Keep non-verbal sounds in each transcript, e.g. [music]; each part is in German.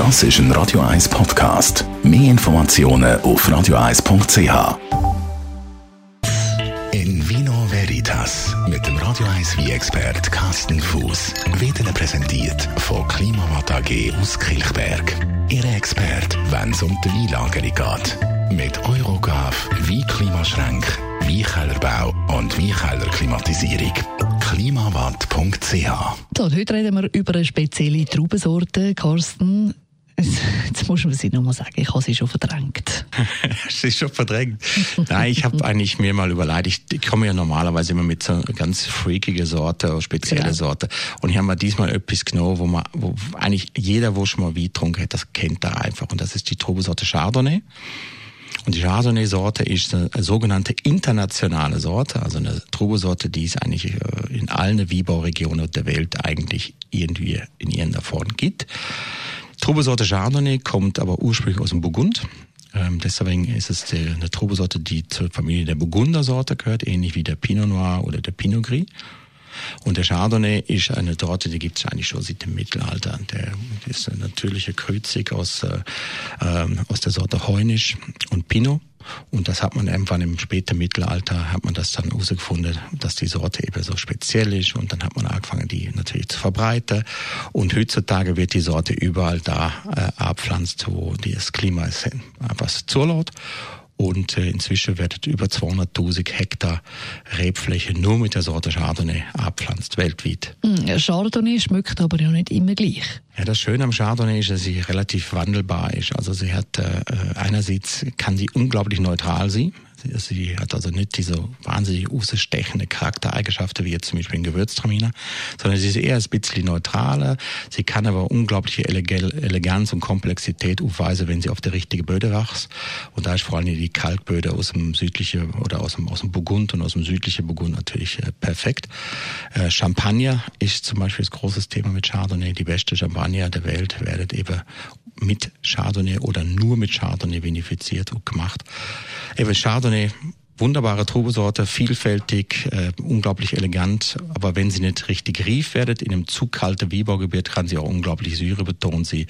Das ist ein Radio 1 Podcast. Mehr Informationen auf radio1.ch. In Vino Veritas mit dem Radio 1 wie expert Carsten Fuß wird Ihnen präsentiert von Klimawatt AG aus Kilchberg. Ihre Expert, wenn es um die Weinlagerung geht. Mit Eurogav, Weinklimaschränk, Weinkellerbau und Weinkellerklimatisierung. Klimawatt.ch So, heute reden wir über eine spezielle Traubensorte, Carsten. [laughs] Jetzt muss man sie nochmal sagen, ich habe sie schon verdrängt. [laughs] sie ist schon verdrängt. Nein, ich habe eigentlich mir mal überlegt, ich, ich komme ja normalerweise immer mit so einer ganz freakige Sorte, spezielle ja. Sorte. Und ich habe mir diesmal etwas genommen, wo man, wo eigentlich jeder, wo schon mal Wein getrunken hat, das kennt er einfach. Und das ist die Trubensorte Chardonnay. Und die Chardonnay-Sorte ist eine, sogenannte internationale Sorte, also eine Trubesorte, die es eigentlich äh, in allen Wiebauregionen der Welt eigentlich irgendwie in irgendeiner Form gibt. Trubesorte Chardonnay kommt aber ursprünglich aus dem Burgund. Ähm, deswegen ist es die, eine Trubesorte, die zur Familie der Burgundersorte gehört, ähnlich wie der Pinot Noir oder der Pinot Gris. Und der Chardonnay ist eine Sorte, die gibt es eigentlich schon seit dem Mittelalter. Der ist eine natürliche Kruzig aus, äh, ähm, aus der Sorte Heunisch und Pinot. Und das hat man irgendwann im späten Mittelalter, hat man das dann herausgefunden, dass die Sorte eben so speziell ist. Und dann hat man angefangen, die natürlich zu verbreiten. Und heutzutage wird die Sorte überall da äh, abpflanzt, wo das Klima es einfach zulässt. Und äh, inzwischen werden über 200.000 Hektar Rebfläche nur mit der Sorte Chardonnay abpflanzt, weltweit. Mm, Chardonnay schmeckt aber ja nicht immer gleich. Ja, das Schöne am Chardonnay ist, dass sie relativ wandelbar ist. Also sie hat äh, einerseits kann sie unglaublich neutral sein. Sie hat also nicht diese wahnsinnig ausstechende Charaktereigenschaften wie jetzt zum Beispiel ein Gewürztraminer, sondern sie ist eher ein bisschen neutraler. Sie kann aber unglaubliche Eleganz und Komplexität aufweisen, wenn sie auf der richtigen Böde wächst. Und da ist vor allem die Kalkböde aus dem südlichen oder aus dem, aus dem Burgund und aus dem südlichen Burgund natürlich äh, perfekt. Äh, Champagner ist zum Beispiel das großes Thema mit Chardonnay. Die beste Champagner der Welt werdet eben mit Chardonnay oder nur mit Chardonnay vinifiziert und gemacht. Eben Chardonnay wunderbare Trubesorte, vielfältig, äh, unglaublich elegant. Aber wenn sie nicht richtig rief werdet, in einem zu kalten Wiebergebiet, kann sie auch unglaublich Säure betonen sie.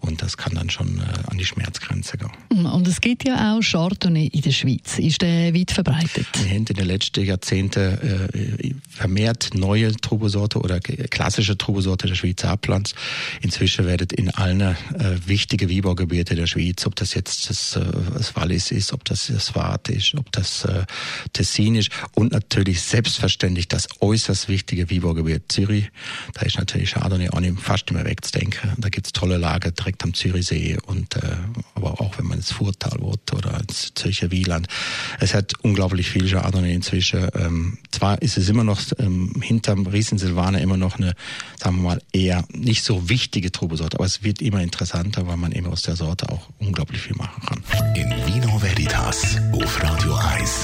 Und das kann dann schon äh, an die Schmerzgrenze gehen. Mm, und es gibt ja auch Chardonnay in der Schweiz. Ist der weit verbreitet? Wir haben in den letzten Jahrzehnten äh, vermehrt neue Trubesorte oder klassische Trubesorte der Schweiz abpflanzt. Inzwischen werdet in allen äh, wichtigen Wiebergebieten der Schweiz, ob das jetzt das, äh, das Wallis ist, ob das das Waadt ist, ob das äh, Tessinisch und natürlich selbstverständlich das äußerst wichtige Wiebergebiet Zürich. Da ist natürlich Chardonnay auch nicht fast immer wegzudenken. Da gibt's tolle Lager direkt am Zürichsee und äh, aber auch wenn man ins Furtal wird oder ins Zürcher Wieland. Es hat unglaublich viel Chardonnay inzwischen. Ähm, zwar ist es immer noch ähm, hinterm Riesensilvaner immer noch eine, sagen wir mal, eher nicht so wichtige Trubesorte, aber es wird immer interessanter, weil man eben aus der Sorte auch unglaublich viel machen kann. In Vino Veritas auf Radio 1.